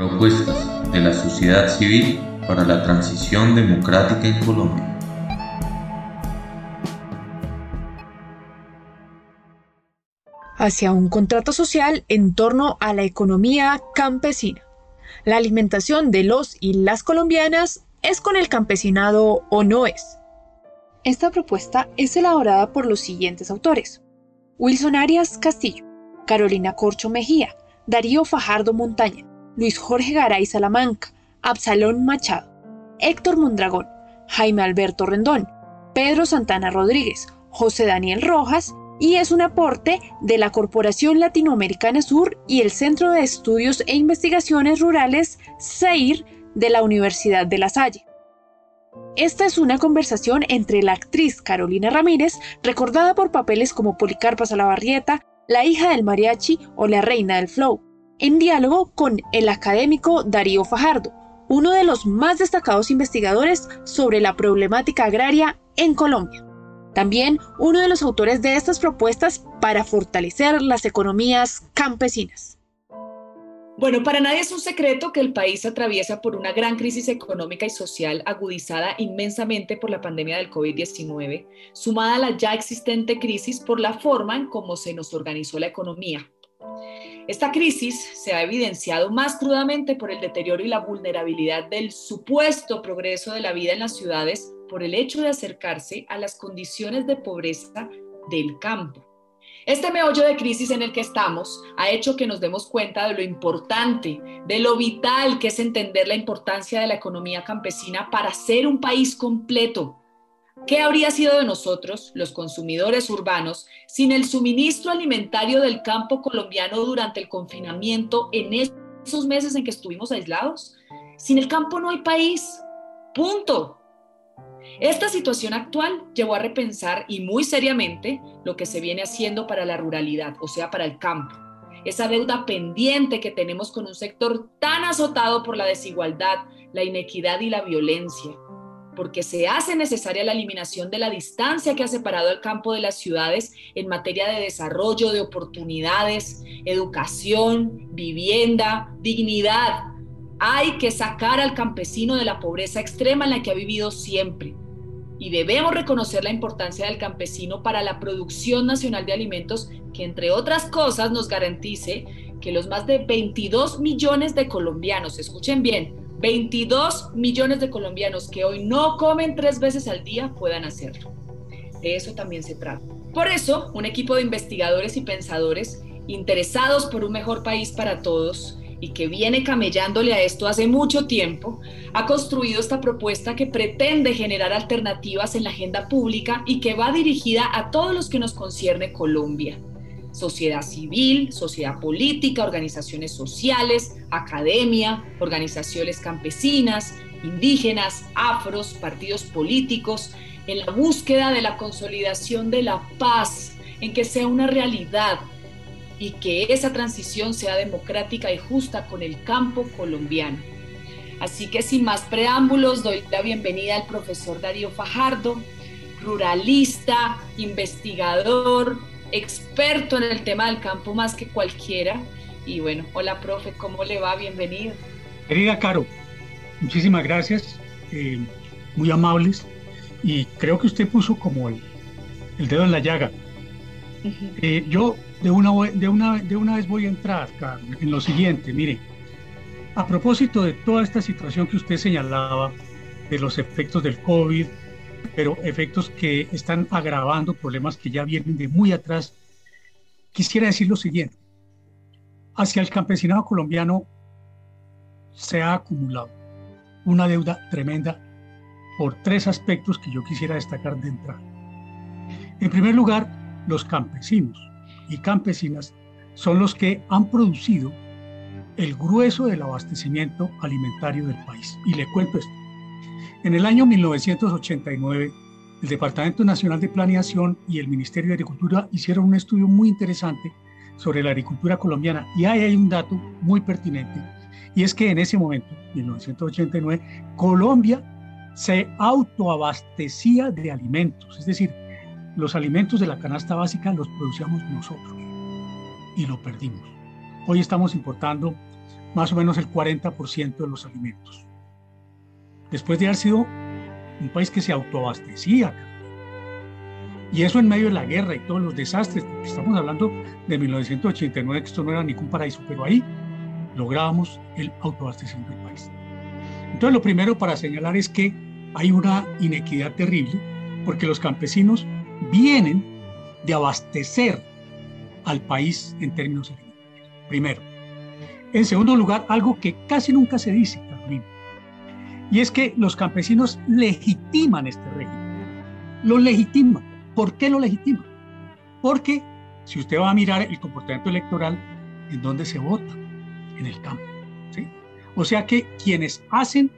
Propuestas de la sociedad civil para la transición democrática en Colombia. Hacia un contrato social en torno a la economía campesina. La alimentación de los y las colombianas es con el campesinado o no es. Esta propuesta es elaborada por los siguientes autores. Wilson Arias Castillo, Carolina Corcho Mejía, Darío Fajardo Montaña, Luis Jorge Garay Salamanca, Absalón Machado, Héctor Mondragón, Jaime Alberto Rendón, Pedro Santana Rodríguez, José Daniel Rojas y es un aporte de la Corporación Latinoamericana Sur y el Centro de Estudios e Investigaciones Rurales CEIR de la Universidad de La Salle. Esta es una conversación entre la actriz Carolina Ramírez, recordada por papeles como Policarpa Salabarrieta, la hija del mariachi o la reina del flow, en diálogo con el académico Darío Fajardo, uno de los más destacados investigadores sobre la problemática agraria en Colombia. También uno de los autores de estas propuestas para fortalecer las economías campesinas. Bueno, para nadie es un secreto que el país atraviesa por una gran crisis económica y social agudizada inmensamente por la pandemia del COVID-19, sumada a la ya existente crisis por la forma en cómo se nos organizó la economía. Esta crisis se ha evidenciado más crudamente por el deterioro y la vulnerabilidad del supuesto progreso de la vida en las ciudades por el hecho de acercarse a las condiciones de pobreza del campo. Este meollo de crisis en el que estamos ha hecho que nos demos cuenta de lo importante, de lo vital que es entender la importancia de la economía campesina para ser un país completo. ¿Qué habría sido de nosotros, los consumidores urbanos, sin el suministro alimentario del campo colombiano durante el confinamiento en esos meses en que estuvimos aislados? Sin el campo no hay país. Punto. Esta situación actual llevó a repensar y muy seriamente lo que se viene haciendo para la ruralidad, o sea, para el campo. Esa deuda pendiente que tenemos con un sector tan azotado por la desigualdad, la inequidad y la violencia, porque se hace necesaria la eliminación de la distancia que ha separado al campo de las ciudades en materia de desarrollo, de oportunidades, educación, vivienda, dignidad, hay que sacar al campesino de la pobreza extrema en la que ha vivido siempre. Y debemos reconocer la importancia del campesino para la producción nacional de alimentos que, entre otras cosas, nos garantice que los más de 22 millones de colombianos, escuchen bien, 22 millones de colombianos que hoy no comen tres veces al día puedan hacerlo. De eso también se trata. Por eso, un equipo de investigadores y pensadores interesados por un mejor país para todos, y que viene camellándole a esto hace mucho tiempo, ha construido esta propuesta que pretende generar alternativas en la agenda pública y que va dirigida a todos los que nos concierne Colombia. Sociedad civil, sociedad política, organizaciones sociales, academia, organizaciones campesinas, indígenas, afros, partidos políticos, en la búsqueda de la consolidación de la paz, en que sea una realidad y que esa transición sea democrática y justa con el campo colombiano. Así que sin más preámbulos, doy la bienvenida al profesor Darío Fajardo, ruralista, investigador, experto en el tema del campo más que cualquiera. Y bueno, hola profe, ¿cómo le va? Bienvenido. Querida Caro, muchísimas gracias, eh, muy amables. Y creo que usted puso como el, dedo en la llaga. Eh, yo de una, de una, de una vez voy a entrar en lo siguiente. Mire, a propósito de toda esta situación que usted señalaba, de los efectos del COVID, pero efectos que están agravando problemas que ya vienen de muy atrás, quisiera decir lo siguiente. Hacia el campesinado colombiano se ha acumulado una deuda tremenda por tres aspectos que yo quisiera destacar de entrada. En primer lugar, los campesinos y campesinas son los que han producido el grueso del abastecimiento alimentario del país. Y le cuento esto. En el año 1989, el Departamento Nacional de Planeación y el Ministerio de Agricultura hicieron un estudio muy interesante sobre la agricultura colombiana y ahí hay un dato muy pertinente y es que en ese momento, 1989, Colombia se autoabastecía de alimentos, es decir, los alimentos de la canasta básica los producíamos nosotros y lo perdimos. Hoy estamos importando más o menos el 40% de los alimentos. Después de haber sido un país que se autoabastecía, y eso en medio de la guerra y todos los desastres, estamos hablando de 1989, que esto no era ningún paraíso, pero ahí lográbamos el autoabastecimiento del país. Entonces, lo primero para señalar es que hay una inequidad terrible, porque los campesinos vienen de abastecer al país en términos alimentarios. Primero. En segundo lugar, algo que casi nunca se dice, y es que los campesinos legitiman este régimen. Lo legitiman. ¿Por qué lo legitiman? Porque si usted va a mirar el comportamiento electoral, ¿en dónde se vota? En el campo. O sea que quienes hacen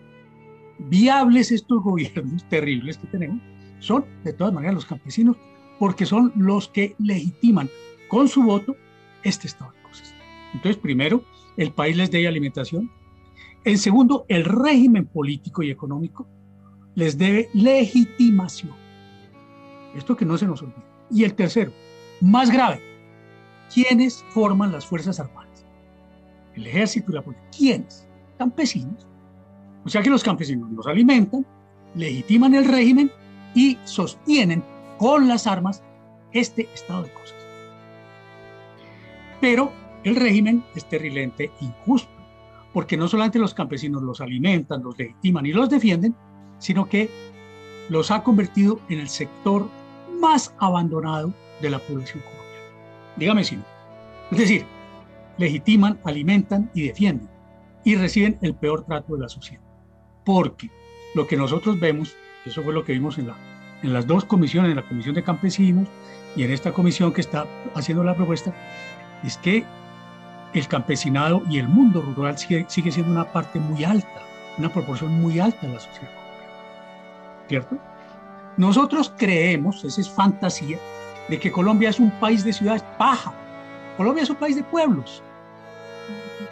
viables estos gobiernos terribles que tenemos son de todas maneras los campesinos, porque son los que legitiman con su voto este estado de cosas. Entonces, primero, el país les debe alimentación. En segundo, el régimen político y económico les debe legitimación. Esto que no se nos olvide. Y el tercero, más grave, ¿quiénes forman las Fuerzas Armadas? El ejército y la policía. ¿Quiénes? Campesinos. O sea que los campesinos los alimentan, legitiman el régimen y sostienen con las armas este estado de cosas. Pero el régimen es terriblemente injusto, porque no solamente los campesinos los alimentan, los legitiman y los defienden, sino que los ha convertido en el sector más abandonado de la población colombiana. Dígame si no. Es decir, legitiman, alimentan y defienden y reciben el peor trato de la sociedad. Porque lo que nosotros vemos, eso fue lo que vimos en, la, en las dos comisiones, en la comisión de campesinos y en esta comisión que está haciendo la propuesta, es que el campesinado y el mundo rural sigue, siendo una parte muy alta, una proporción muy alta de la sociedad. ¿Cierto? Nosotros creemos, esa es fantasía, de que Colombia es un país de ciudades paja. Colombia es un país de pueblos.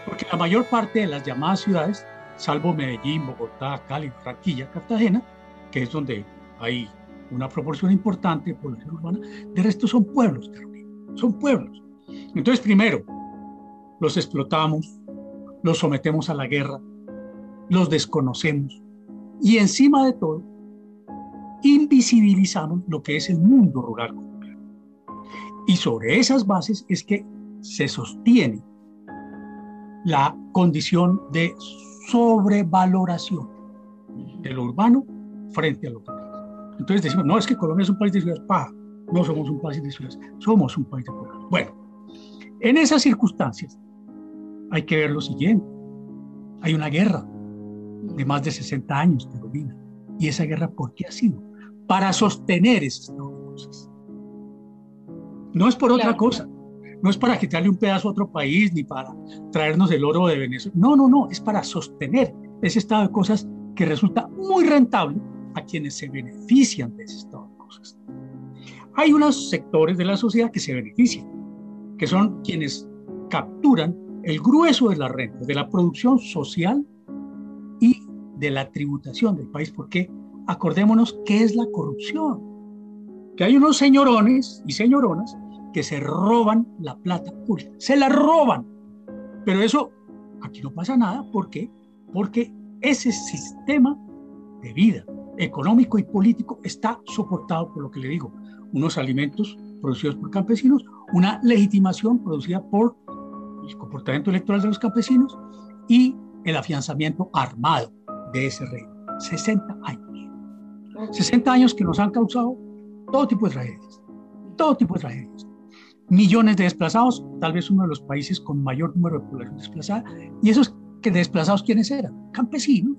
Porque la mayor parte de las llamadas ciudades, salvo Medellín, Bogotá, Cali, Barranquilla, Cartagena, que es donde hay una proporción importante de población urbana, de resto son pueblos, Carolina, son pueblos. Entonces, primero, los explotamos, los sometemos a la guerra, los desconocemos y encima de todo, invisibilizamos lo que es el mundo rural Y sobre esas bases es que se sostiene la condición de sobrevaloración de lo urbano frente a lo rural. Entonces decimos, no, es que Colombia es un país de ciudades, pa, no somos un país de ciudades, somos un país de pueblos. Bueno, en esas circunstancias hay que ver lo siguiente. Hay una guerra de más de 60 años, Carolina. ¿Y esa guerra por qué ha sido? Para sostener ese estado de cosas. No es por otra cosa. No es para quitarle un pedazo a otro país ni para traernos el oro de Venezuela. No, no, no. Es para sostener ese estado de cosas que resulta muy rentable a quienes se benefician de ese estado de cosas. Hay unos sectores de la sociedad que se benefician que son quienes capturan el grueso de la renta, de la producción social y de la tributación del país, porque acordémonos qué es la corrupción, que hay unos señorones y señoronas que se roban la plata pública, se la roban, pero eso aquí no pasa nada, ¿por qué? Porque ese sistema de vida económico y político está soportado por lo que le digo, unos alimentos producidos por campesinos, una legitimación producida por el comportamiento electoral de los campesinos y el afianzamiento armado de ese reino. 60 años. 60 años que nos han causado todo tipo de tragedias, todo tipo de tragedias. Millones de desplazados, tal vez uno de los países con mayor número de población desplazada, y esos que desplazados, ¿quiénes eran? Campesinos.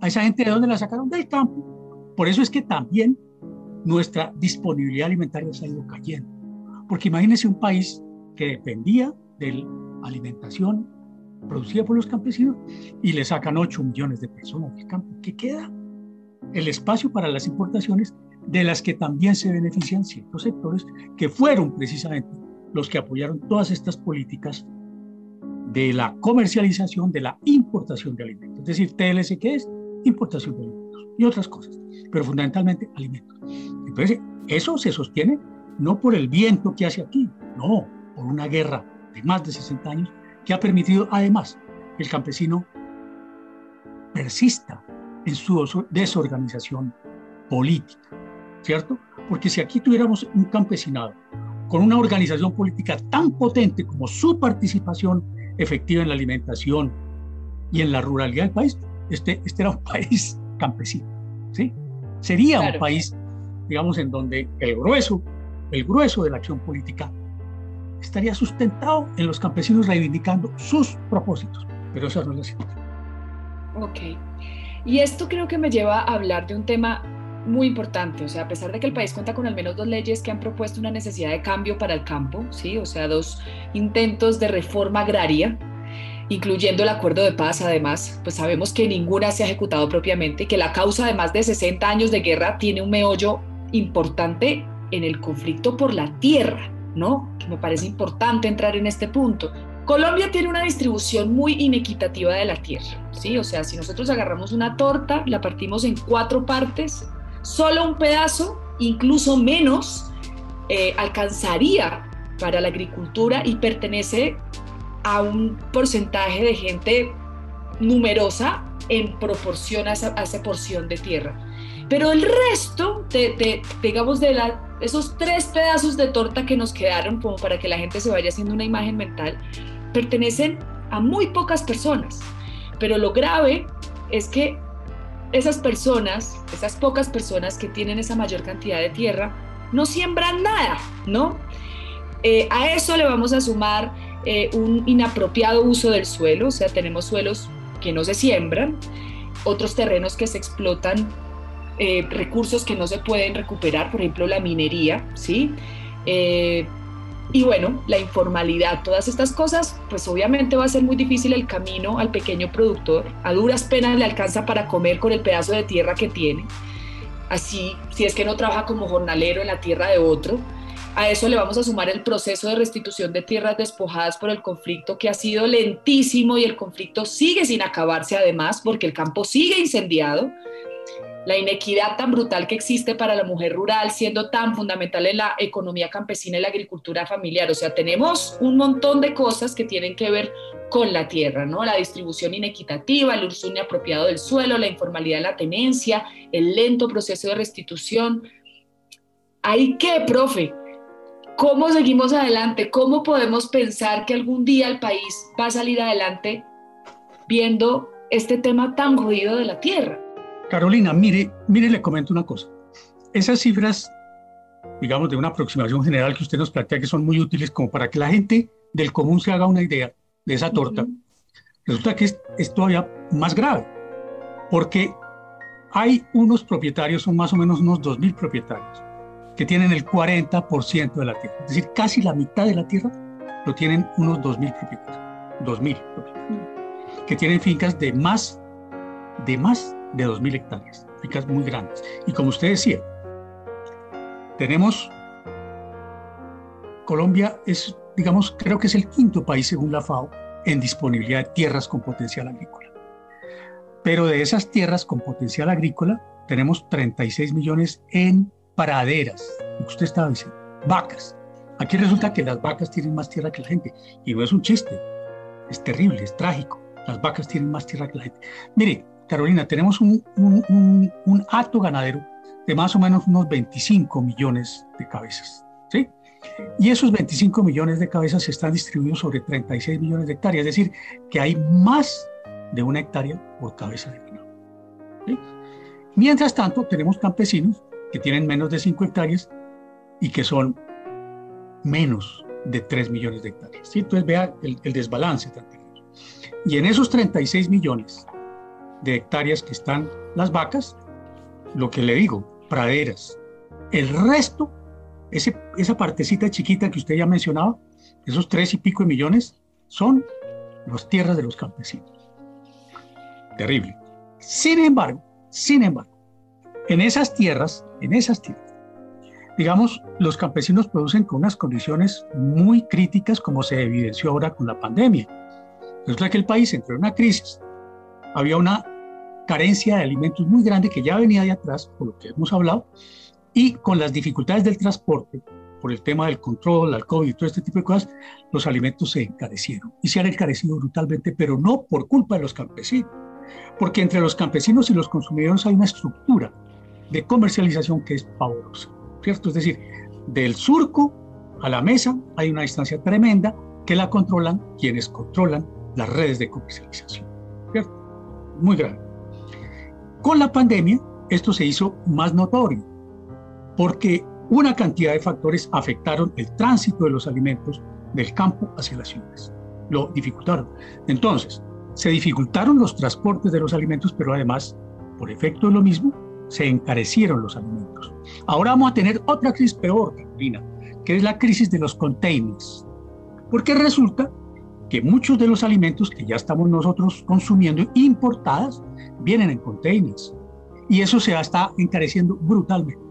A esa gente de dónde la sacaron del campo. Por eso es que también nuestra disponibilidad alimentaria se ha ido cayendo. Porque imagínense un país que dependía de la alimentación producida por los campesinos y le sacan 8 millones de personas del campo. ¿Qué queda? El espacio para las importaciones de las que también se benefician ciertos sectores que fueron precisamente los que apoyaron todas estas políticas de la comercialización, de la importación de alimentos. Es decir, TLC, ¿qué es? Importación de alimentos y otras cosas, pero fundamentalmente alimentos. Entonces, eso se sostiene no por el viento que hace aquí, no, por una guerra de más de 60 años que ha permitido además el campesino persista en su desorganización política, ¿cierto? Porque si aquí tuviéramos un campesinado con una organización política tan potente como su participación efectiva en la alimentación y en la ruralidad del país, este, este era un país campesino, ¿sí? Sería un país, digamos, en donde el grueso, el grueso de la acción política estaría sustentado en los campesinos reivindicando sus propósitos, pero eso no es la situación. Ok. Y esto creo que me lleva a hablar de un tema muy importante, o sea, a pesar de que el país cuenta con al menos dos leyes que han propuesto una necesidad de cambio para el campo, ¿sí? O sea, dos intentos de reforma agraria, incluyendo el acuerdo de paz, además, pues sabemos que ninguna se ha ejecutado propiamente y que la causa de más de 60 años de guerra tiene un meollo importante en el conflicto por la tierra, ¿no? Que me parece importante entrar en este punto. Colombia tiene una distribución muy inequitativa de la tierra, ¿sí? O sea, si nosotros agarramos una torta, la partimos en cuatro partes, solo un pedazo, incluso menos, eh, alcanzaría para la agricultura y pertenece a un porcentaje de gente numerosa en proporción a esa, porción de tierra. Pero el resto, de, digamos, de esos tres pedazos de torta que nos quedaron, como para que la gente se vaya haciendo una imagen mental, pertenecen a muy pocas personas. Pero lo grave es que esas personas, esas pocas personas que tienen esa mayor cantidad de tierra, no siembran nada, ¿no? Eh, a eso le vamos a sumar eh, un inapropiado uso del suelo, o sea, tenemos suelos que no se siembran, otros terrenos que se explotan, eh, recursos que no se pueden recuperar, por ejemplo, la minería, ¿sí? Y bueno, la informalidad, todas estas cosas, pues obviamente va a ser muy difícil el camino al pequeño productor. A duras penas le alcanza para comer con el pedazo de tierra que tiene. Así, si es que no trabaja como jornalero en la tierra de otro. A eso le vamos a sumar el proceso de restitución de tierras despojadas por el conflicto que ha sido lentísimo y el conflicto sigue sin acabarse además porque el campo sigue incendiado la inequidad tan brutal que existe para la mujer rural, siendo tan fundamental en la economía campesina y la agricultura familiar. O sea, tenemos un montón de cosas que tienen que ver con la tierra, ¿no? La distribución inequitativa, el uso inapropiado del suelo, la informalidad de la tenencia, el lento proceso de restitución. ¿Hay qué, profe? ¿Cómo seguimos adelante? ¿Cómo podemos pensar que algún día el país va a salir adelante viendo este tema tan jodido de la tierra? Carolina, mire, mire, le comento una cosa. Esas cifras, digamos, de una aproximación general que usted nos plantea que son muy útiles como para que la gente del común se haga una idea de esa torta, resulta que es, todavía más grave, porque hay unos propietarios, son más o menos unos 2.000 propietarios, que tienen el 40% de la tierra, es decir, casi la mitad de la tierra lo tienen unos 2.000 propietarios, 2.000 propietarios, que tienen fincas de más, de más de 2.000 hectáreas, fincas muy grandes. Y como usted decía, tenemos, Colombia es, digamos, creo que es el quinto país según la FAO en disponibilidad de tierras con potencial agrícola. Pero de esas tierras con potencial agrícola, tenemos 36 millones en praderas, que usted estaba diciendo, vacas. Aquí resulta que las vacas tienen más tierra que la gente. Y no es un chiste, es terrible, es trágico. Las vacas tienen más tierra que la gente. Mire, Carolina, tenemos un, un, un, hato ganadero de más o menos unos 25 millones de cabezas. ¿sí? Y esos 25 millones de cabezas están distribuidos sobre 36 millones de hectáreas, es decir, que hay más de una hectárea por cabeza de ganado. Mientras tanto, tenemos campesinos que tienen menos de 5 hectáreas y que son menos de 3 millones de hectáreas. ¿sí? Entonces vea el, el desbalance Y en esos 36 millones de hectáreas que están las vacas, lo que le digo, praderas. El resto, ese, esa partecita chiquita que usted ya mencionaba, esos tres y pico de millones, son las tierras de los campesinos. Terrible. Sin embargo, sin embargo, en esas tierras, en esas tierras, digamos, los campesinos producen con unas condiciones muy críticas como se evidenció ahora con la pandemia. Resulta que el país entró en una crisis, había una carencia de alimentos muy grande que ya venía de atrás, por lo que hemos hablado, y con las dificultades del transporte, por el tema del control, al COVID y todo este tipo de cosas, los alimentos se encarecieron y se han encarecido brutalmente, pero no por culpa de los campesinos, porque entre los campesinos y los consumidores hay una estructura de comercialización que es pavorosa, ¿cierto? Es decir, del surco a la mesa hay una distancia tremenda que la controlan quienes controlan las redes de comercialización, ¿cierto? Muy grande. Con la pandemia, esto se hizo más notorio, porque una cantidad de factores afectaron el tránsito de los alimentos del campo hacia las ciudades. Lo dificultaron. Entonces, se dificultaron los transportes de los alimentos, pero además, por efecto de lo mismo, se encarecieron los alimentos. Ahora vamos a tener otra crisis peor, Carolina, que es la crisis de los containers. Porque resulta que muchos de los alimentos que ya estamos nosotros consumiendo importadas vienen en containers. Y eso se está encareciendo brutalmente.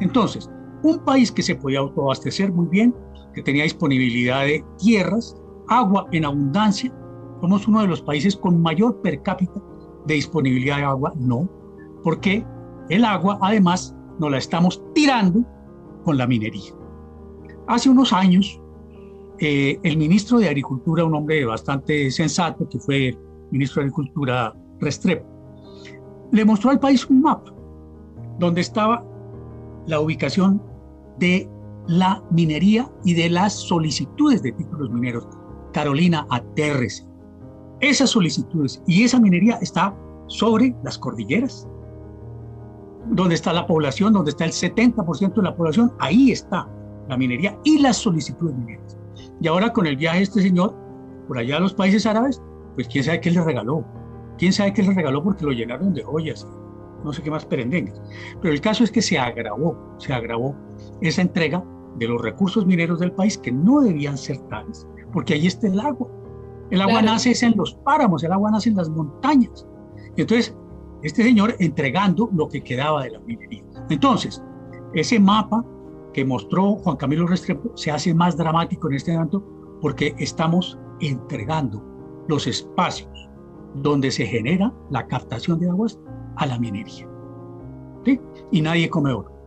Entonces, un país que se podía autoabastecer muy bien, que tenía disponibilidad de tierras, agua en abundancia, somos uno de los países con mayor per cápita de disponibilidad de agua, no, porque el agua además nos la estamos tirando con la minería. Hace unos años, eh, el ministro de Agricultura, un hombre bastante sensato, que fue el ministro de Agricultura Restrepo, le mostró al país un mapa donde estaba la ubicación de la minería y de las solicitudes de títulos mineros. Carolina, atérrese. Esas solicitudes y esa minería está sobre las cordilleras, donde está la población, donde está el 70% de la población, ahí está la minería y las solicitudes mineras. Y ahora con el viaje de este señor por allá a los países árabes, pues quién sabe qué le regaló. Quién sabe qué le regaló porque lo llenaron de joyas, no sé qué más perendengues. Pero el caso es que se agravó, se agravó esa entrega de los recursos mineros del país que no debían ser tales, porque ahí está el agua. El agua nace en los páramos, el agua nace en las montañas. entonces, este señor entregando lo que quedaba de la minería. Entonces, ese mapa que mostró Juan Camilo Restrepo se hace más dramático en este momento porque estamos entregando los espacios donde se genera la captación de aguas a la minería. ¿sí? Y nadie come oro.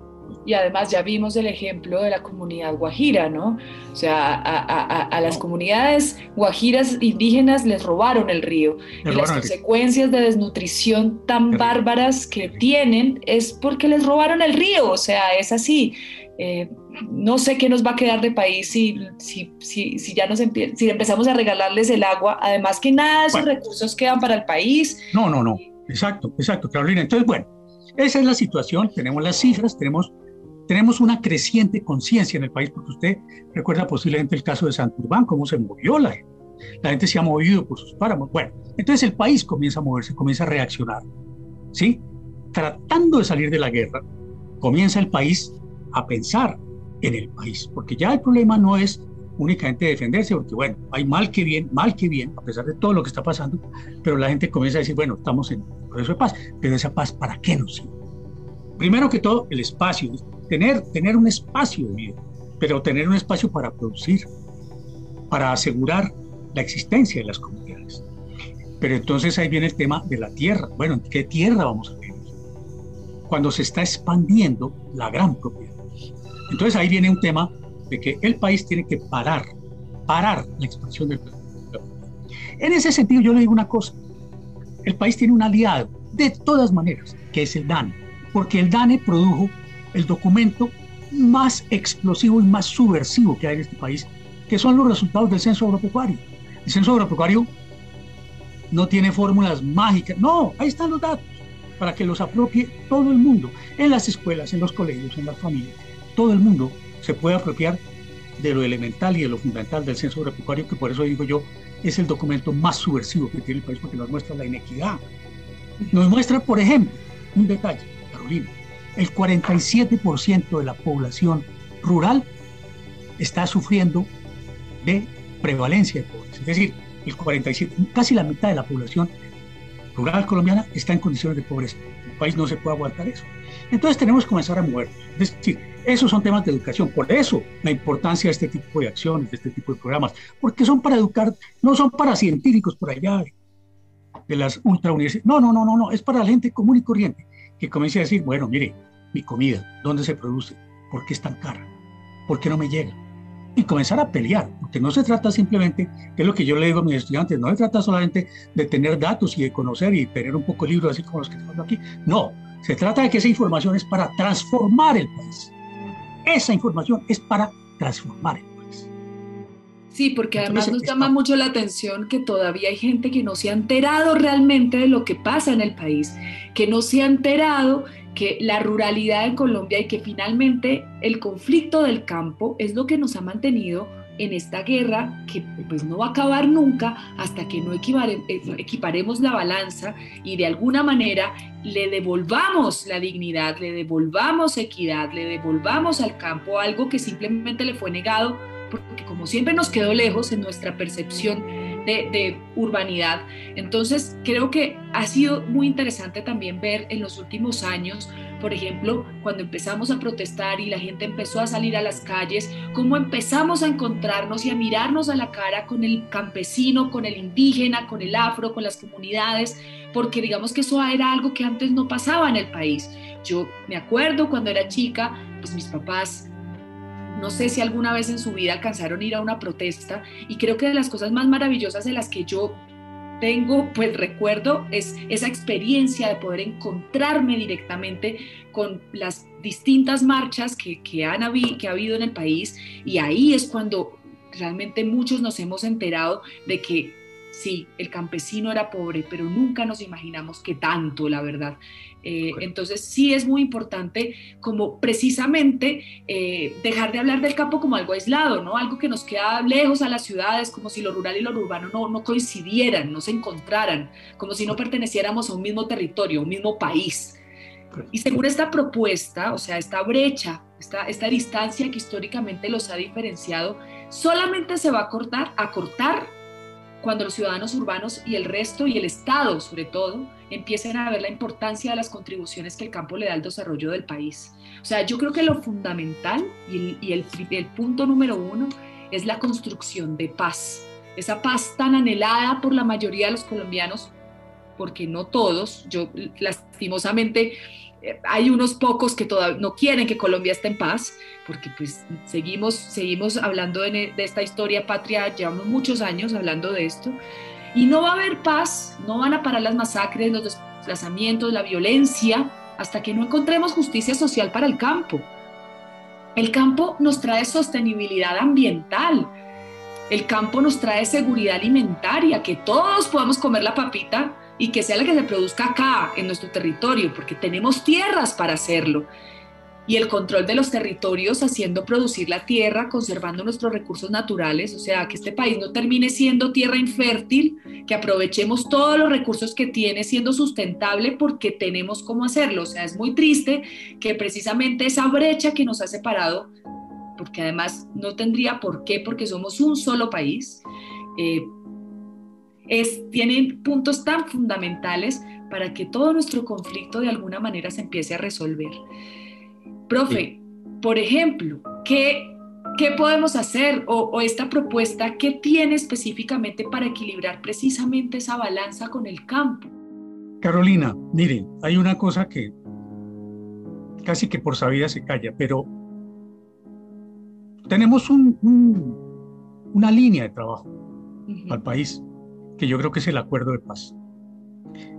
Y además ya vimos el ejemplo de la comunidad guajira, ¿no? O sea, a, las comunidades guajiras indígenas les robaron el río. y las consecuencias de desnutrición tan bárbaras que tienen es porque les robaron el río. O sea, es así. Eh, no sé qué nos va a quedar de país si, si, si, ya nos si empezamos a regalarles el agua. Además que nada de esos recursos quedan para el país. No, no, no. Exacto, exacto, Carolina. Entonces, bueno, esa es la situación. Tenemos las cifras, tenemos tenemos una creciente conciencia en el país, porque usted recuerda posiblemente el caso de Santurbán, cómo se movió la gente. La gente se ha movido por sus páramos. Bueno, entonces el país comienza a moverse, comienza a reaccionar. ¿Sí? Tratando de salir de la guerra, comienza el país a pensar en el país, porque ya el problema no es únicamente defenderse, porque bueno, hay mal que bien, mal que bien, a pesar de todo lo que está pasando, pero la gente comienza a decir, bueno, estamos en proceso de paz, pero esa paz, ¿para qué nos sirve? Primero que todo, el espacio, tener, tener un espacio de vida, pero tener un espacio para producir, para asegurar la existencia de las comunidades. Pero entonces ahí viene el tema de la tierra. Bueno, ¿qué tierra vamos a tener? Cuando se está expandiendo la gran propiedad. Entonces ahí viene un tema de que el país tiene que parar, parar la expansión del En ese sentido yo le digo una cosa, el país tiene un aliado, de todas maneras, que es el DANE, porque el DANE produjo el documento más explosivo y más subversivo que hay en este país, que son los resultados del censo agropecuario. El censo agropecuario no tiene fórmulas mágicas, no, ahí están los datos para que los apropie todo el mundo, en las escuelas, en los colegios, en las familias. Todo el mundo se puede apropiar de lo elemental y de lo fundamental del censo agropecuario, que por eso digo yo, es el documento más subversivo que tiene el país, porque nos muestra la inequidad. Nos muestra, por ejemplo, un detalle, Carolina, el 47% de la población rural está sufriendo de prevalencia de pobreza. Es decir, el 47, casi la mitad de la población rural colombiana está en condiciones de pobreza. El país no se puede aguantar eso. Entonces tenemos que comenzar a movernos. Es decir, esos son temas de educación. Por eso la importancia de este tipo de acciones, de este tipo de programas, porque son para educar, no son para científicos por allá de las ultra universidades. No, no, no, no, no, es para la gente común y corriente que comience a decir, bueno, mire, mi comida, ¿dónde se produce? ¿Por qué es tan cara? ¿por qué no me llega? Y comenzar a pelear, porque no se trata simplemente, que es lo que yo le digo a mis estudiantes, no se trata solamente de tener datos y de conocer y tener un poco de libros así como los que tengo aquí. No, se trata de que esa información es para transformar el país. Esa información es para transformar el país. Sí, porque además nos llama mucho la atención que todavía hay gente que no se ha enterado realmente de lo que pasa en el país, que no se ha enterado que la ruralidad en Colombia y que finalmente el conflicto del campo es lo que nos ha mantenido en esta guerra que pues no va a acabar nunca hasta que no eh, equiparemos la balanza y de alguna manera le devolvamos la dignidad, le devolvamos equidad, le devolvamos al campo algo que simplemente le fue negado porque como siempre nos quedó lejos en nuestra percepción de, urbanidad. Entonces, creo que ha sido muy interesante también ver en los últimos años, por ejemplo, cuando empezamos a protestar y la gente empezó a salir a las calles, cómo empezamos a encontrarnos y a mirarnos a la cara con el campesino, con el indígena, con el afro, con las comunidades, porque digamos que eso era algo que antes no pasaba en el país. Yo me acuerdo cuando era chica, pues mis papás no sé si alguna vez en su vida alcanzaron a ir a una protesta y creo que de las cosas más maravillosas de las que yo tengo, pues recuerdo, es esa experiencia de poder encontrarme directamente con las distintas marchas que, que que ha habido en el país y ahí es cuando realmente muchos nos hemos enterado de que sí, el campesino era pobre, pero nunca nos imaginamos que tanto, la verdad. Eh, entonces sí es muy importante como precisamente eh, dejar de hablar del campo como algo aislado, ¿no? Algo que nos queda lejos a las ciudades, como si lo rural y lo urbano no, no coincidieran, no se encontraran, como si no perteneciéramos a un mismo territorio, un mismo país. Y según esta propuesta, o sea, esta brecha, esta, esta distancia que históricamente los ha diferenciado, solamente se va a cortar, a cortar cuando los ciudadanos urbanos y el resto y el Estado sobre todo empiecen a ver la importancia de las contribuciones que el campo le da al desarrollo del país. O sea, yo creo que lo fundamental y el, punto número uno es la construcción de paz. Esa paz tan anhelada por la mayoría de los colombianos, porque no todos, yo lastimosamente hay unos pocos que todavía no quieren que Colombia esté en paz, porque pues seguimos, seguimos hablando de, esta historia patria, llevamos muchos años hablando de esto, y no va a haber paz, no van a parar las masacres, los desplazamientos, la violencia, hasta que no encontremos justicia social para el campo. El campo nos trae sostenibilidad ambiental, el campo nos trae seguridad alimentaria, que todos podamos comer la papita y que sea la que se produzca acá, en nuestro territorio, porque tenemos tierras para hacerlo. Y el control de los territorios haciendo producir la tierra, conservando nuestros recursos naturales, o sea, que este país no termine siendo tierra infértil, que aprovechemos todos los recursos que tiene siendo sustentable porque tenemos cómo hacerlo. O sea, es muy triste que precisamente esa brecha que nos ha separado, porque además no tendría por qué, porque somos un solo país, eh, es, tienen puntos tan fundamentales para que todo nuestro conflicto de alguna manera se empiece a resolver. Profe, por ejemplo, ¿qué, ¿qué podemos hacer o, o, esta propuesta, qué tiene específicamente para equilibrar precisamente esa balanza con el campo? Carolina, miren, hay una cosa que casi que por sabida se calla, pero tenemos un, una línea de trabajo al país que yo creo que es el acuerdo de paz.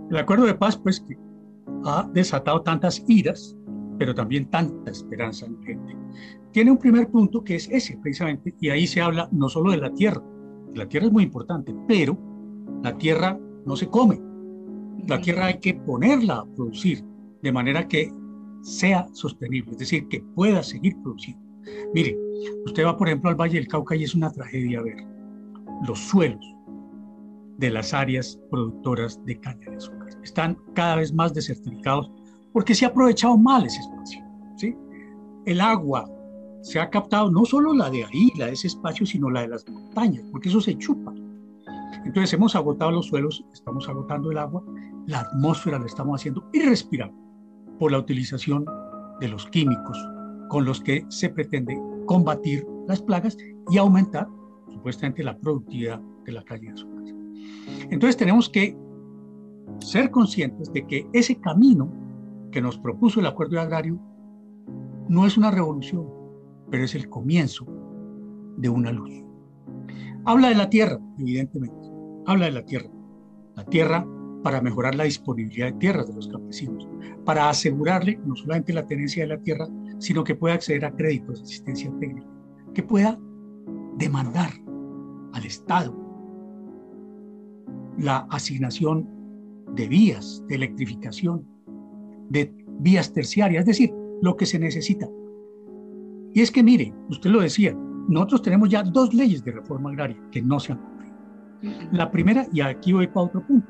El acuerdo de paz, pues, ha desatado tantas iras, pero también tanta esperanza en gente. Tiene un primer punto que es ese, precisamente, y ahí se habla no solo de la tierra, la tierra es muy importante, pero la tierra no se come. La tierra hay que ponerla a producir de manera que sea sostenible, es decir, que pueda seguir produciendo. Mire, usted va, por ejemplo, al Valle del Cauca y es una tragedia ver los suelos, de las áreas productoras de caña de azúcar. Están cada vez más desertificados porque se ha aprovechado mal ese espacio. ¿sí? El agua se ha captado no solo la de ahí, la de ese espacio, sino la de las montañas, porque eso se chupa. Entonces hemos agotado los suelos, estamos agotando el agua, la atmósfera la estamos haciendo irrespirable por la utilización de los químicos con los que se pretende combatir las plagas y aumentar supuestamente la productividad de la caña de azúcar. Entonces tenemos que ser conscientes de que ese camino que nos propuso el acuerdo agrario no es una revolución, pero es el comienzo de una luz. Habla de la tierra, evidentemente. Habla de la tierra. La tierra para mejorar la disponibilidad de tierras de los campesinos, para asegurarle no solamente la tenencia de la tierra, sino que pueda acceder a créditos, asistencia técnica, que pueda demandar al Estado la asignación de vías de electrificación, de vías terciarias, es decir, lo que se necesita. Y es que mire, usted lo decía, nosotros tenemos ya dos leyes de reforma agraria que no se han cumplido. La primera, y aquí voy para otro punto,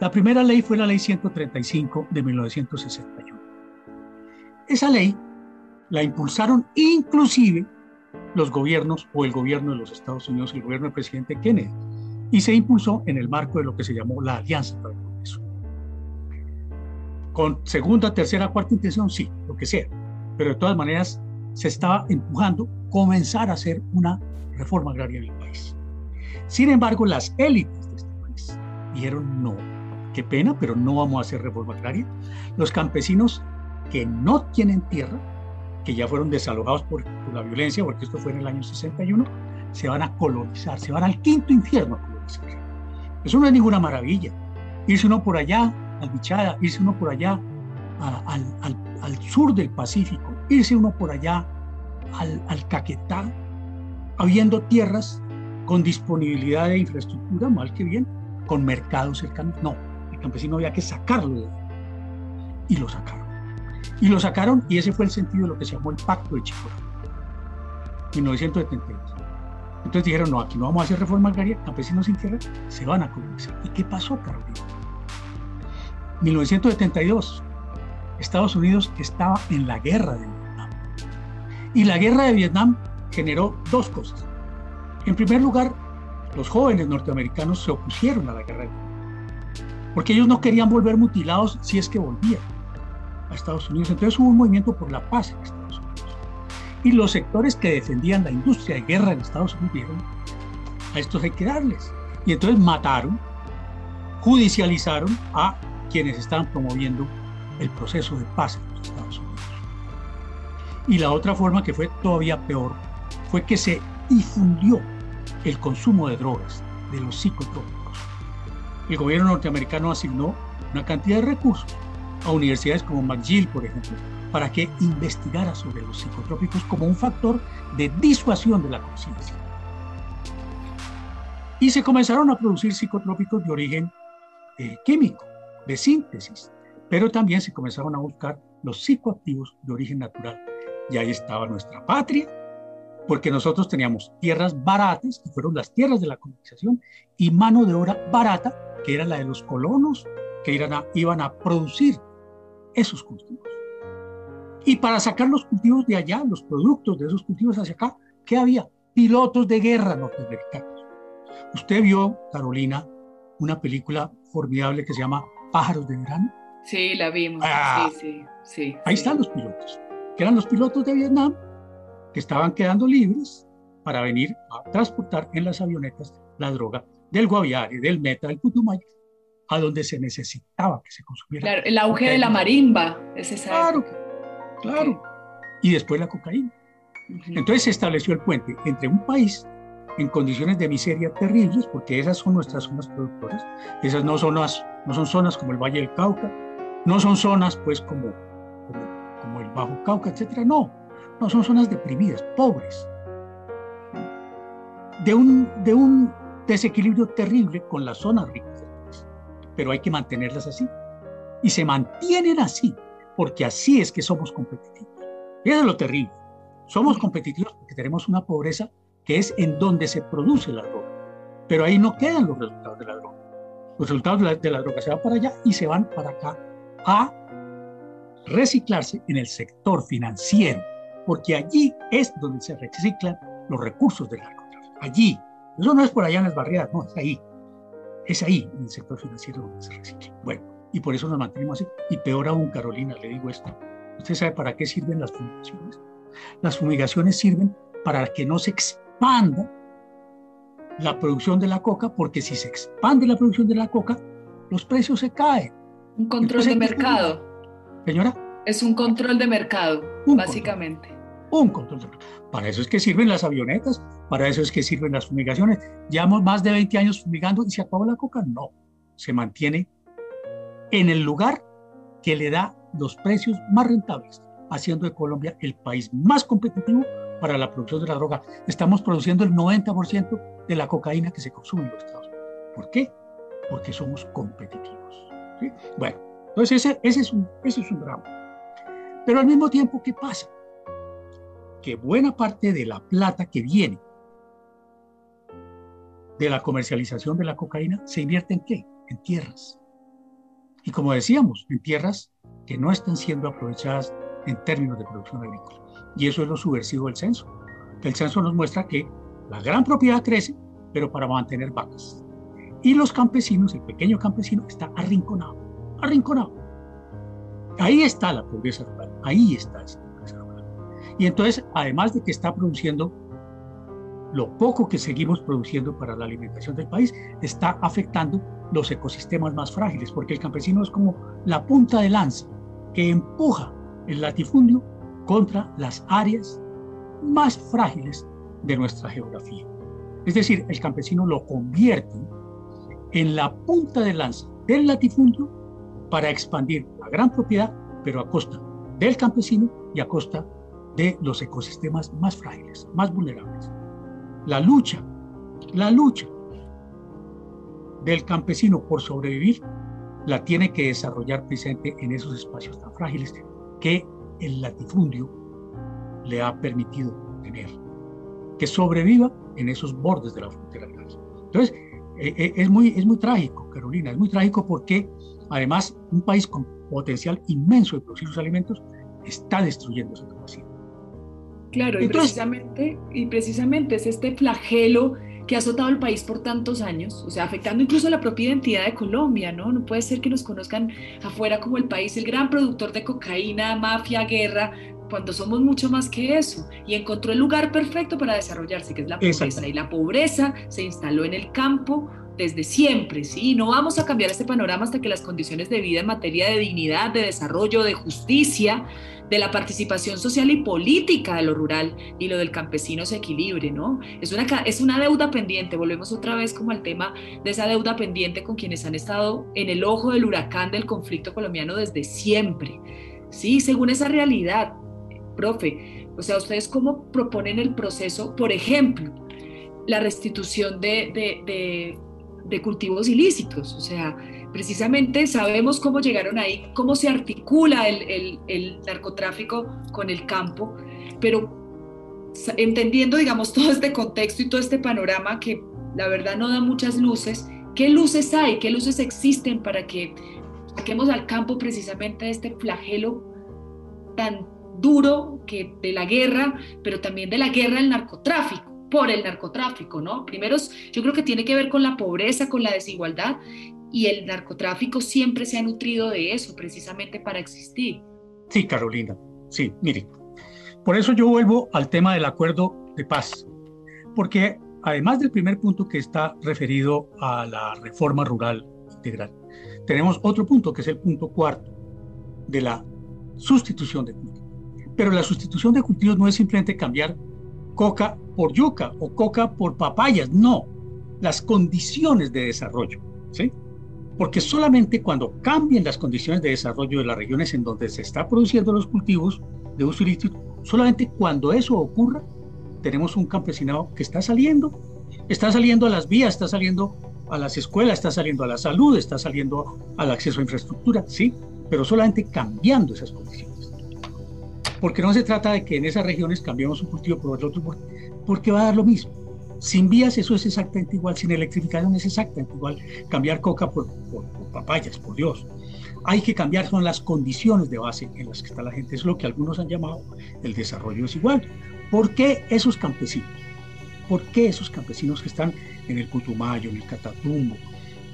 la primera ley fue la ley 135 de 1961. Esa ley la impulsaron inclusive los gobiernos o el gobierno de los Estados Unidos, el gobierno del presidente Kennedy, y se impulsó en el marco de lo que se llamó la Alianza para el Progreso. Con segunda, tercera, cuarta intención, sí, lo que sea, pero de todas maneras se estaba empujando comenzar a hacer una reforma agraria en el país. Sin embargo, las élites de este país dijeron no, qué pena, pero no vamos a hacer reforma agraria. Los campesinos que no tienen tierra, que ya fueron desalojados por, por la violencia, porque esto fue en el año 61, se van a colonizar, se van al quinto infierno a colonizar. Eso no es ninguna maravilla. Irse uno por allá, al Bichada, irse uno por allá al, al, sur del Pacífico, irse uno por allá al, al Caquetá, habiendo tierras con disponibilidad de infraestructura, mal que bien, con mercados cercanos. No, el campesino había que sacarlo de ahí. Y lo sacaron. Y lo sacaron, y ese fue el sentido de lo que se llamó el Pacto de Chico, 1972. Entonces dijeron, no, aquí no vamos a hacer reforma agraria, campesinos sin tierra se van a colonizar. ¿Y qué pasó, Carolina? 1972, Estados Unidos estaba en la guerra de Vietnam. Y la guerra de Vietnam generó dos cosas. En primer lugar, los jóvenes norteamericanos se opusieron a la guerra de Vietnam, porque ellos no querían volver mutilados si es que volvían a Estados Unidos. Entonces hubo un movimiento por la paz en Estados Unidos. Y los sectores que defendían la industria de guerra en Estados Unidos dijeron, a estos hay que darles. Y entonces mataron, judicializaron a quienes estaban promoviendo el proceso de paz en los Estados Unidos. Y la otra forma que fue todavía peor fue que se difundió el consumo de drogas, de los psicotrópicos. El gobierno norteamericano asignó una cantidad de recursos a universidades como McGill, por ejemplo, para que investigara sobre los psicotrópicos como un factor de disuasión de la conciencia. Y se comenzaron a producir psicotrópicos de origen eh, químico, de síntesis, pero también se comenzaron a buscar los psicoactivos de origen natural. Y ahí estaba nuestra patria, porque nosotros teníamos tierras baratas, que fueron las tierras de la colonización, y mano de obra barata, que era la de los colonos, que iban a, iban a producir esos cultivos. Y para sacar los cultivos de allá, los productos de esos cultivos hacia acá, ¿qué había? Pilotos de guerra norteamericanos. Usted vio, Carolina, una película formidable que se llama Pájaros de Verano. Sí, la vimos. Ah, sí, sí, sí. Ahí están los pilotos, que eran los pilotos de Vietnam que estaban quedando libres para venir a transportar en las avionetas la droga del Guaviare, del Meta, del Putumayo, a donde se necesitaba que se consumiera. Claro, el auge de la marimba es esa. Claro, claro. Y después la cocaína. Entonces se estableció el puente entre un país en condiciones de miseria terribles, porque esas son nuestras zonas productoras, esas no, zonas, no son zonas como el Valle del Cauca, no son zonas pues como, como, como el Bajo Cauca, etcétera, no, no, son zonas deprimidas, pobres, de un, de un desequilibrio terrible con las zonas ricas Pero hay que mantenerlas así. Y se mantienen así, porque así es que somos competitivos. Y eso es lo terrible. Somos competitivos porque tenemos una pobreza que es en donde se produce la droga. Pero ahí no quedan los resultados de la droga. Los resultados de la, de la droga se van para allá y se van para acá a reciclarse en el sector financiero porque allí es donde se reciclan los recursos del narcotráfico. Allí. Eso no es por allá en las barreras, no, es ahí. Es ahí, en el sector financiero, donde se recicla. Bueno, y por eso nos mantenemos así. Y peor aún, Carolina, le digo esto. ¿Usted sabe para qué sirven las fumigaciones? Las fumigaciones sirven para que no se expanda la producción de la coca, porque si se expande la producción de la coca, los precios se caen. Un control de mercado. Señora. Es un control de mercado, básicamente. un control de plagas. Para eso es que sirven las avionetas, para eso es que sirven las fumigaciones. Llevamos más de 20 años fumigando y se acabó la coca. No, se mantiene en el lugar que le da los precios más rentables, haciendo de Colombia el país más competitivo para la producción de la droga. Estamos produciendo el 90% de la cocaína que se consume en los Estados Unidos. ¿Por qué? Porque somos competitivos. Bueno, entonces ese, ese, es un, ese es un drama. Pero al mismo tiempo, ¿qué pasa? Que buena parte de la plata que viene de la comercialización de la cocaína se invierte en qué? En tierras. Y como decíamos, en tierras que no están siendo aprovechadas en términos de producción agrícola. Y eso es lo subversivo del censo. El censo nos muestra que la gran propiedad crece, pero para mantener vacas. Y los campesinos, el pequeño campesino, está arrinconado, arrinconado. Ahí está la pobreza rural, ahí está esa pobreza rural. Y entonces, además de que está produciendo lo poco que seguimos produciendo para la alimentación del país, está afectando los ecosistemas más frágiles, porque el campesino es como la punta de lanza que empuja el latifundio contra las áreas más frágiles de nuestra geografía. Es decir, el campesino lo convierte en la punta de lanza del latifundio para expandir la gran propiedad, pero a costa del campesino y a costa de los ecosistemas más frágiles, más vulnerables. La lucha, la lucha del campesino por sobrevivir la tiene que desarrollar presente en esos espacios tan frágiles que el latifundio le ha permitido tener, que sobreviva en esos bordes de la frontera Entonces, eh, eh, es, muy, es muy trágico, Carolina, es muy trágico porque además un país con potencial inmenso de producir sus alimentos está destruyendo esa capacidad. Claro, y, precisamente, y precisamente es este flagelo que ha azotado el país por tantos años, o sea, afectando incluso la propia identidad de Colombia, ¿no? No puede ser que nos conozcan afuera como el país, el gran productor de cocaína, mafia, guerra, cuando somos mucho más que eso. Y encontró el lugar perfecto para desarrollarse, que es la pobreza. Y la pobreza se instaló en el campo desde siempre, ¿sí? No vamos a cambiar este panorama hasta que las condiciones de vida en materia de dignidad, de desarrollo, de justicia, de la participación social y política de lo rural y lo del campesino se equilibre, ¿no? Es una, es una deuda pendiente, volvemos otra vez como al tema de esa deuda pendiente con quienes han estado en el ojo del huracán del conflicto colombiano desde siempre, ¿sí? Según esa realidad, profe, o sea, ¿ustedes cómo proponen el proceso, por ejemplo, la restitución de, de cultivos ilícitos? O sea, precisamente sabemos cómo llegaron ahí, cómo se articula el, el, narcotráfico con el campo, pero entendiendo, digamos, todo este contexto y todo este panorama que la verdad no da muchas luces, ¿qué luces hay? ¿Qué luces existen para que saquemos al campo precisamente de este flagelo tan duro que de la guerra, pero también de la guerra del narcotráfico? Por el narcotráfico, ¿no? Primero, yo creo que tiene que ver con la pobreza, con la desigualdad y el narcotráfico siempre se ha nutrido de eso precisamente para existir. Sí, Carolina, sí, mire, por eso yo vuelvo al tema del acuerdo de paz, porque además del primer punto que está referido a la reforma rural integral, tenemos otro punto que es el punto cuarto de la sustitución de cultivos. Pero la sustitución de cultivos no es simplemente cambiar coca por yuca o coca por papayas, no, las condiciones de desarrollo, ¿sí? porque solamente cuando cambien las condiciones de desarrollo de las regiones en donde se está produciendo los cultivos de uso ilícito, solamente cuando eso ocurra, tenemos un campesinado que está saliendo, está saliendo a las vías, está saliendo a las escuelas, está saliendo a la salud, está saliendo al acceso a infraestructura, sí, pero solamente cambiando esas condiciones. Porque no se trata de que en esas regiones cambiemos un cultivo por otro, porque va a dar lo mismo. Sin vías eso es exactamente igual, sin electrificación es exactamente igual. Cambiar coca por, papayas, por Dios. Hay que cambiar son las condiciones de base en las que está la gente. Es lo que algunos han llamado el desarrollo desigual. ¿Por qué esos campesinos? ¿Por qué esos campesinos que están en el Putumayo, en el Catatumbo,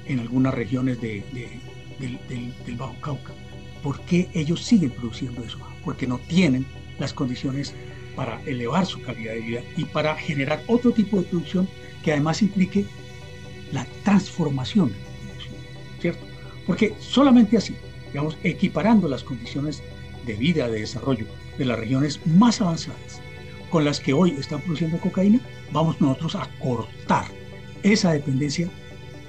en algunas regiones del Bajo Cauca? ¿Por qué ellos siguen produciendo eso? Porque no tienen las condiciones para elevar su calidad de vida y para generar otro tipo de producción que además implique la transformación de la producción, ¿cierto? Porque solamente así, digamos, equiparando las condiciones de vida, de desarrollo de las regiones más avanzadas con las que hoy están produciendo cocaína, vamos nosotros a cortar esa dependencia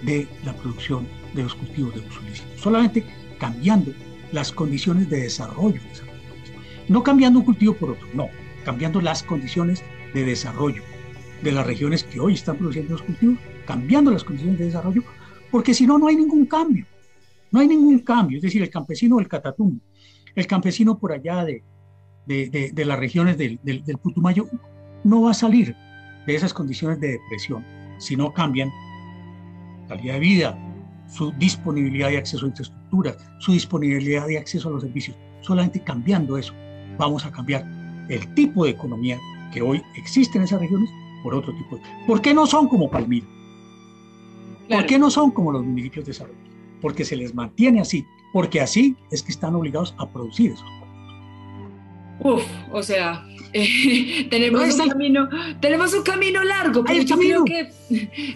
de la producción de los cultivos de uso ilícito. Solamente cambiando las condiciones de desarrollo de. No cambiando un cultivo por otro, no, cambiando las condiciones de desarrollo de las regiones que hoy están produciendo los cultivos, cambiando las condiciones de desarrollo, porque si no, no hay ningún cambio. No hay ningún cambio. Es decir, el campesino del Catatumbo, el campesino por allá de, de, de, las regiones del, del, Putumayo, no va a salir de esas condiciones de depresión si no cambian calidad de vida, su disponibilidad de acceso a infraestructuras, su disponibilidad de acceso a los servicios. Solamente cambiando eso, vamos a cambiar el tipo de economía que hoy existe en esas regiones por otro tipo de... ¿Por qué no son como Palmira? ¿Por qué no son como los municipios de desarrollo? Porque se les mantiene así, porque así es que están obligados a producir esos Uf, o sea, tenemos, un camino, tenemos un camino largo, pero yo creo que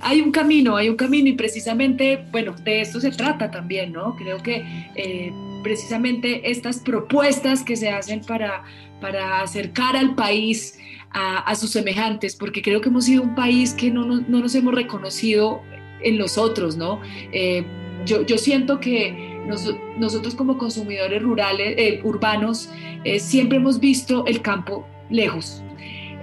hay un camino, hay un camino y precisamente, bueno, de esto se trata también, ¿no? Creo que eh, precisamente estas propuestas que se hacen para, para acercar al país a, sus semejantes, porque creo que hemos sido un país que no, no, no nos hemos reconocido en los otros, ¿no? Eh, yo, yo siento que nosotros como consumidores rurales, eh, urbanos, siempre hemos visto el campo lejos.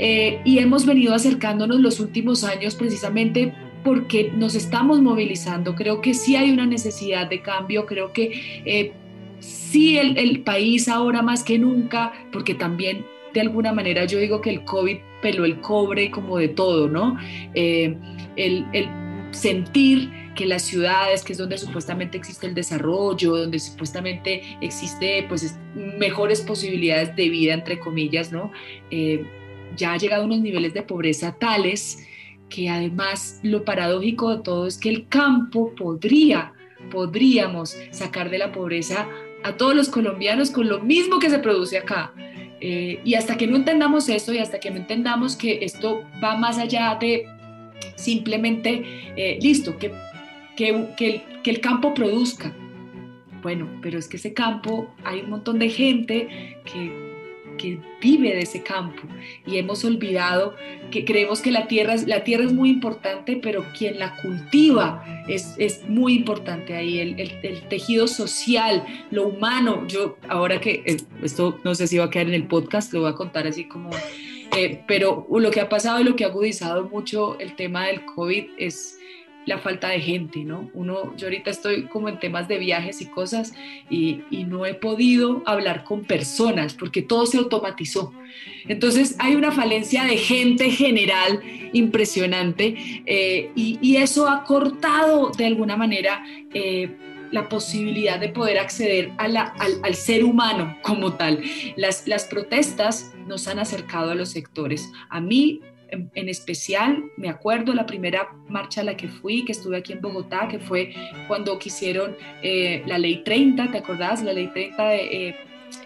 Eh, y hemos venido acercándonos los últimos años precisamente porque nos estamos movilizando. Creo que sí hay una necesidad de cambio, creo que eh, sí el, país ahora más que nunca, porque también de alguna manera yo digo que el COVID peló el cobre como de todo, ¿no? Eh, el, el sentir que las ciudades, que es donde supuestamente existe el desarrollo, donde supuestamente existe pues mejores posibilidades de vida, entre comillas, ¿no? Eh, ya ha llegado a unos niveles de pobreza tales que además lo paradójico de todo es que el campo podría, podríamos sacar de la pobreza a todos los colombianos con lo mismo que se produce acá. Eh, y hasta que no entendamos eso y hasta que no entendamos que esto va más allá de simplemente, eh, listo, que que, el, campo produzca. Bueno, pero es que ese campo, hay un montón de gente que, vive de ese campo y hemos olvidado que creemos que la tierra, la tierra es muy importante, pero quien la cultiva es, muy importante ahí, el, tejido social, lo humano. Yo ahora que eh, esto no sé si va a quedar en el podcast, lo voy a contar así como... Eh, pero lo que ha pasado y lo que ha agudizado mucho el tema del COVID es la falta de gente, ¿no? Uno, yo ahorita estoy como en temas de viajes y cosas y, no he podido hablar con personas porque todo se automatizó. Entonces hay una falencia de gente general impresionante eh, y, eso ha cortado de alguna manera eh, la posibilidad de poder acceder al, ser humano como tal. Las protestas nos han acercado a los sectores. A mí en, especial, me acuerdo la primera marcha a la que fui, que estuve aquí en Bogotá, que fue cuando quisieron eh, la ley 30, ¿te acordás? La ley 30 de... Eh,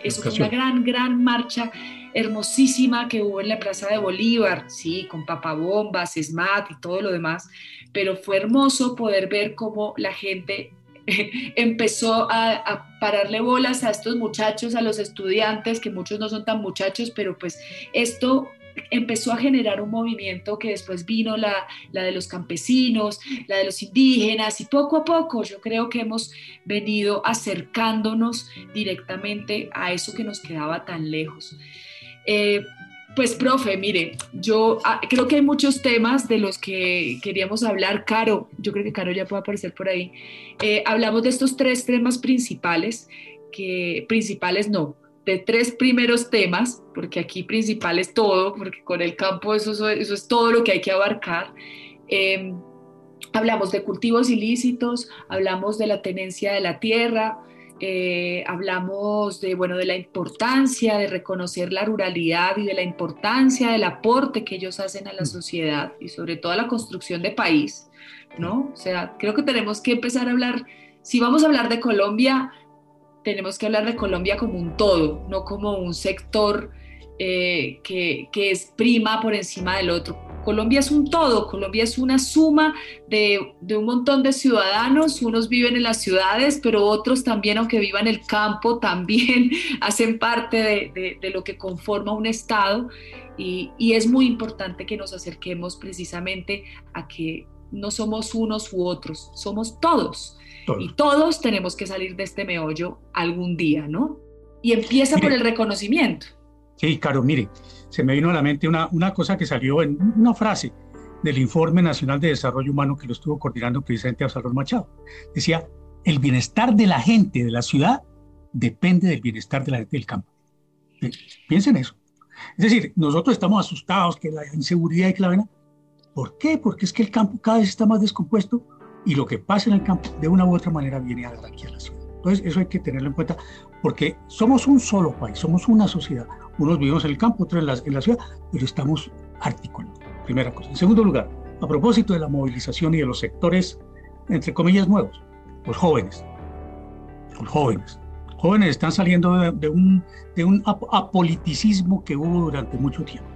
eso fue una gran, gran marcha hermosísima que hubo en la Plaza de Bolívar, sí, con papabombas, SMAT y todo lo demás, pero fue hermoso poder ver cómo la gente empezó a, a, pararle bolas a estos muchachos, a los estudiantes, que muchos no son tan muchachos, pero pues esto empezó a generar un movimiento que después vino la, de los campesinos, la de los indígenas y poco a poco yo creo que hemos venido acercándonos directamente a eso que nos quedaba tan lejos. Eh, pues, profe, mire, yo ah, creo que hay muchos temas de los que queríamos hablar. Caro, yo creo que Caro ya puede aparecer por ahí. Eh, hablamos de estos tres temas principales, que principales no, de tres primeros temas, porque aquí principal es todo, porque con el campo eso, eso es todo lo que hay que abarcar. Em, hablamos de cultivos ilícitos, hablamos de la tenencia de la tierra, eh, hablamos de, bueno, de la importancia de reconocer la ruralidad y de la importancia del aporte que ellos hacen a la sociedad y sobre todo a la construcción de país, ¿no? O sea, creo que tenemos que empezar a hablar, si vamos a hablar de Colombia, tenemos que hablar de Colombia como un todo, no como un sector eh, que, es prima por encima del otro. Colombia es un todo, Colombia es una suma de, un montón de ciudadanos, unos viven en las ciudades, pero otros también, aunque vivan en el campo, también hacen parte de, lo que conforma un Estado. Y, es muy importante que nos acerquemos precisamente a que no somos unos u otros, somos todos. Y todos tenemos que salir de este meollo algún día, ¿no? Y empieza por el reconocimiento. Sí, Caro, mire, se me vino a la mente una, una cosa que salió en una frase del Informe Nacional de Desarrollo Humano que lo estuvo coordinando presidente Absalón Machado. Decía, el bienestar de la gente de la ciudad depende del bienestar de la gente del campo. Piensen eso. Es decir, nosotros estamos asustados que la inseguridad y que la vaina. ¿Por qué? Porque es que el campo cada vez está más descompuesto y lo que pasa en el campo de una u otra manera viene aquí a la ciudad. Entonces, eso hay que tenerlo en cuenta porque somos un solo país, somos una sociedad. Unos vivimos en el campo, otros en la, ciudad, pero estamos articulados. Primera cosa. En segundo lugar, a propósito de la movilización y de los sectores, entre comillas, nuevos, los jóvenes. Los jóvenes jóvenes están saliendo de, un, de un apoliticismo que hubo durante mucho tiempo.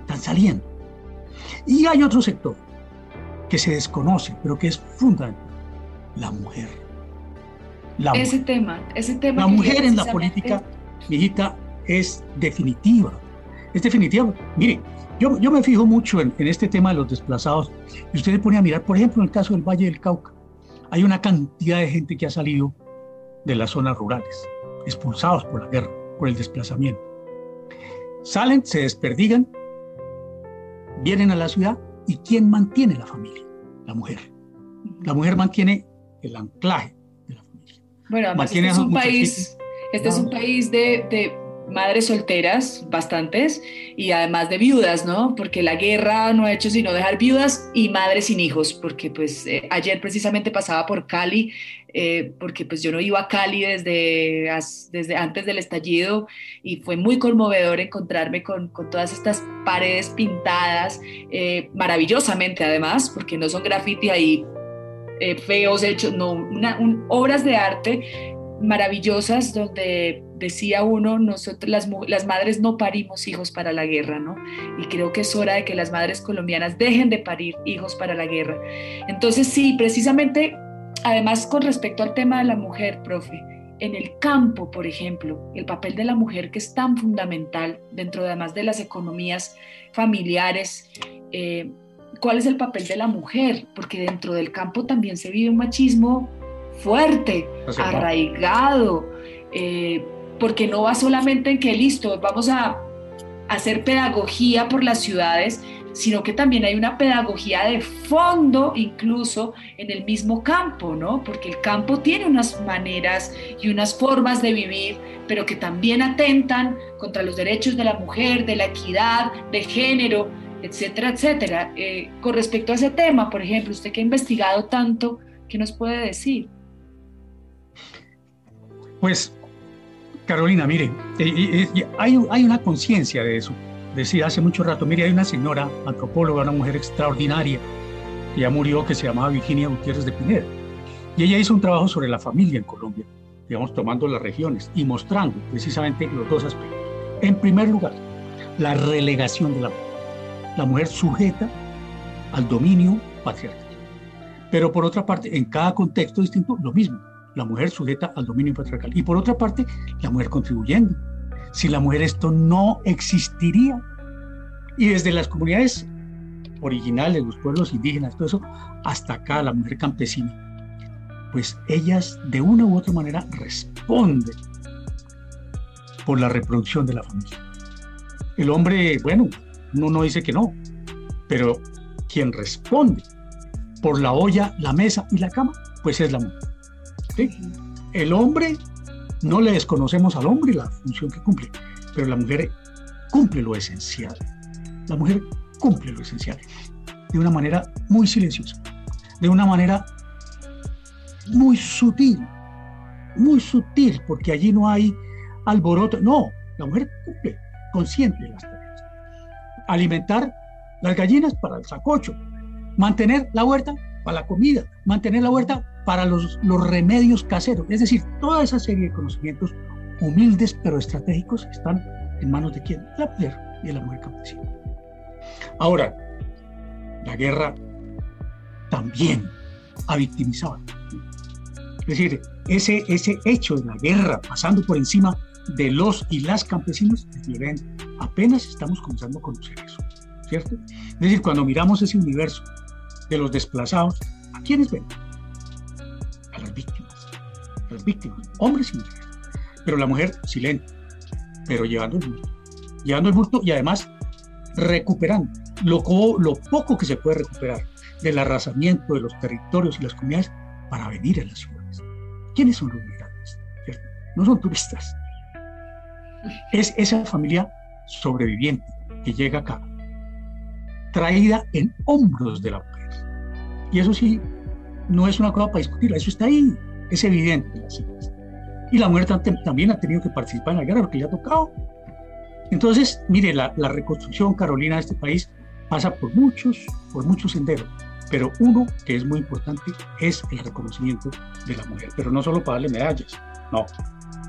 Están saliendo. Y hay otro sector que se desconoce, pero que es fundamental, la mujer. La ese tema, ese tema. La mujer en la política, mi hijita, es definitiva. Es definitiva. Mire, yo, yo me fijo mucho en, en, este tema de los desplazados. Y usted se pone a mirar, por ejemplo, en el caso del Valle del Cauca, hay una cantidad de gente que ha salido de las zonas rurales, expulsados por la guerra, por el desplazamiento. Salen, se desperdigan, vienen a la ciudad y ¿quién mantiene la familia? La mujer. La mujer mantiene el anclaje de la familia. Bueno, además este es un país, este es un país de madres solteras, bastantes, y además de viudas, ¿no? Porque la guerra no ha hecho sino dejar viudas y madres sin hijos, porque pues eh, ayer precisamente pasaba por Cali, eh, porque pues yo no iba a Cali desde, desde antes del estallido y fue muy conmovedor encontrarme con, todas estas paredes pintadas, eh, maravillosamente además, porque no son graffiti ahí feos hechos, no, obras de arte maravillosas donde decía uno, nosotros las, las, madres no parimos hijos para la guerra, ¿no? Y creo que es hora de que las madres colombianas dejen de parir hijos para la guerra. Entonces sí, precisamente, además con respecto al tema de la mujer, profe, en el campo, por ejemplo, el papel de la mujer que es tan fundamental dentro además de las economías familiares, eh, ¿cuál es el papel de la mujer? Porque dentro del campo también se vive un machismo fuerte, arraigado, eh, porque no va solamente en que listo, vamos a hacer pedagogía por las ciudades, sino que también hay una pedagogía de fondo incluso en el mismo campo, ¿no? Porque el campo tiene unas maneras y unas formas de vivir, pero que también atentan contra los derechos de la mujer, de la equidad, de género, etcétera, etcétera. Eh, con respecto a ese tema, por ejemplo, usted que ha investigado tanto, ¿qué nos puede decir? Pues, Carolina, mire, eh, eh, hay, hay una conciencia de eso. Decía hace mucho rato, mire, hay una señora antropóloga, una mujer extraordinaria, que ya murió, que se llamaba Virginia Gutiérrez de Pineda. Y ella hizo un trabajo sobre la familia en Colombia, digamos, tomando las regiones y mostrando precisamente los dos aspectos. En primer lugar, la relegación de la mujer. La mujer sujeta al dominio patriarcal. Pero por otra parte, en cada contexto distinto, lo mismo la mujer sujeta al dominio patriarcal. Y por otra parte, la mujer contribuyendo. Sin la mujer esto no existiría. Y desde las comunidades originales, los pueblos indígenas, todo eso, hasta acá la mujer campesina, pues ellas de una u otra manera responden por la reproducción de la familia. El hombre, bueno, uno no dice que no, pero quien responde por la olla, la mesa y la cama, pues es la mujer. El hombre, no le desconocemos al hombre la función que cumple, pero la mujer cumple lo esencial. La mujer cumple lo esencial de una manera muy silenciosa, de una manera muy sutil, muy sutil, porque allí no hay alboroto. No, la mujer cumple consciente las tareas. Alimentar las gallinas para el sacocho, mantener la huerta para la comida, mantener la huerta para los, los remedios caseros. Es decir, toda esa serie de conocimientos humildes pero estratégicos están en manos de quién? La mujer y la mujer campesina. Ahora, la guerra también ha victimizado. Es decir, ese, ese hecho de la guerra pasando por encima de los y las campesinos apenas estamos comenzando a conocer eso, ¿cierto? Es decir, cuando miramos ese universo de los desplazados, ¿a quiénes ven? A las víctimas, a las víctimas, hombres y mujeres. Pero la mujer silente, pero llevando el bulto, llevando el bulto y además recuperando lo, lo poco que se puede recuperar del arrasamiento de los territorios y las comunidades para venir a las ciudades. ¿Quiénes son los migrantes? No son turistas. Es esa familia sobreviviente que llega acá, traída en hombros de la. Y eso sí, no es una cosa para discutir, eso está ahí, es evidente. Y la mujer también ha tenido que participar en la guerra porque le ha tocado. Entonces, mire, la, la reconstrucción, Carolina, de este país pasa por muchos, por muchos senderos, pero uno que es muy importante es el reconocimiento de la mujer, pero no solo para darle medallas, no,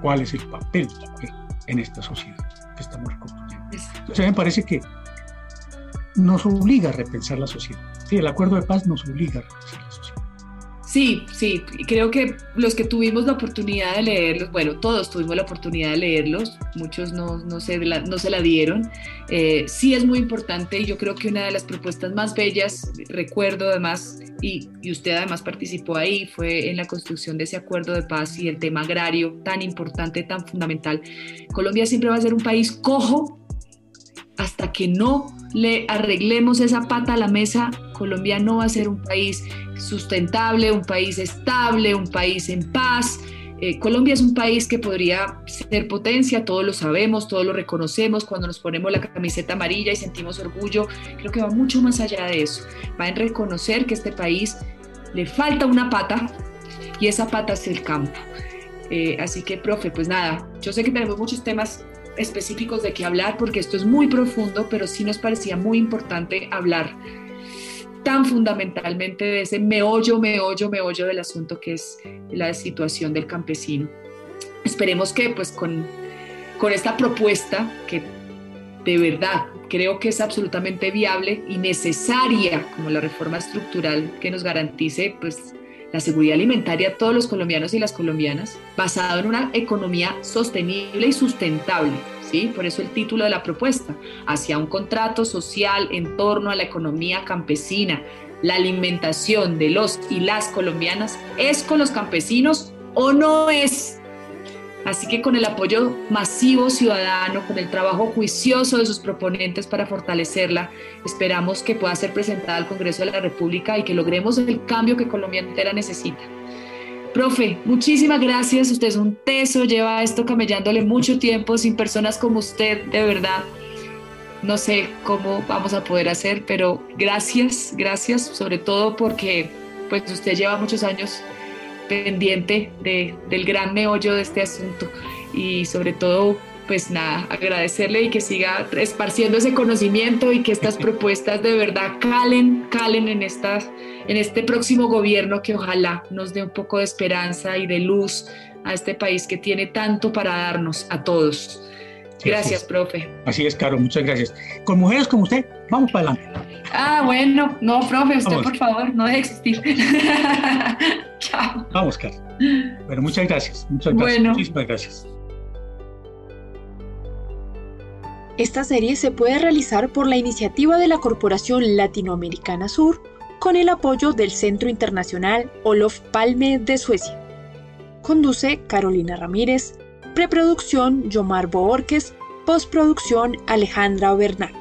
cuál es el papel de la mujer en esta sociedad que estamos reconstruyendo. Entonces, me parece que nos obliga a repensar la sociedad. Sí, el acuerdo de paz nos obliga a repensar la sociedad. Sí, sí, creo que los que tuvimos la oportunidad de leerlos, bueno, todos tuvimos la oportunidad de leerlos, muchos no, no, se, la, no se la dieron. Eh, sí es muy importante y yo creo que una de las propuestas más bellas, recuerdo además, y, usted además participó ahí, fue en la construcción de ese acuerdo de paz y el tema agrario tan importante, tan fundamental. Colombia siempre va a ser un país cojo que no le arreglemos esa pata a la mesa, Colombia no va a ser un país sustentable, un país estable, un país en paz. Eh, Colombia es un país que podría ser potencia, todos lo sabemos, todos lo reconocemos cuando nos ponemos la camiseta amarilla y sentimos orgullo. Creo que va mucho más allá de eso. Va en reconocer que este país le falta una pata y esa pata es el campo. Eh, así que, profe, pues nada, yo sé que tenemos muchos temas específicos de qué hablar porque esto es muy profundo, pero sí nos parecía muy importante hablar tan fundamentalmente de ese meollo, meollo, meollo del asunto que es la situación del campesino. Esperemos que pues con, con esta propuesta que de verdad creo que es absolutamente viable y necesaria como la reforma estructural que nos garantice pues la seguridad alimentaria a todos los colombianos y las colombianas, basado en una economía sostenible y sustentable. ¿sí? Por eso el título de la propuesta, hacia un contrato social en torno a la economía campesina. La alimentación de los y las colombianas es con los campesinos o no es. Así que con el apoyo masivo ciudadano, con el trabajo juicioso de sus proponentes para fortalecerla, esperamos que pueda ser presentada al Congreso de la República y que logremos el cambio que Colombia entera necesita. Profe, muchísimas gracias. Usted es un teso, lleva esto camellándole mucho tiempo sin personas como usted, de verdad. No sé cómo vamos a poder hacer, pero gracias, gracias, sobre todo porque pues usted lleva muchos años pendiente de, del gran meollo de este asunto y sobre todo pues nada, agradecerle y que siga esparciendo ese conocimiento y que estas propuestas de verdad calen, calen en, esta, en este próximo gobierno que ojalá nos dé un poco de esperanza y de luz a este país que tiene tanto para darnos a todos. Gracias, profe. Así es, Caro, muchas gracias. Con mujeres como usted, vamos para adelante. Ah, bueno, no, profe, usted por favor, no deje existir. Chao. Vamos, Caro. Bueno, muchas gracias. Muchas gracias. Muchísimas gracias. Esta serie se puede realizar por la iniciativa de la Corporación Latinoamericana Sur con el apoyo del Centro Internacional Olof Palme de Suecia. Conduce Carolina Ramírez, preproducción Yomar Boorques, postproducción Alejandra Bernal.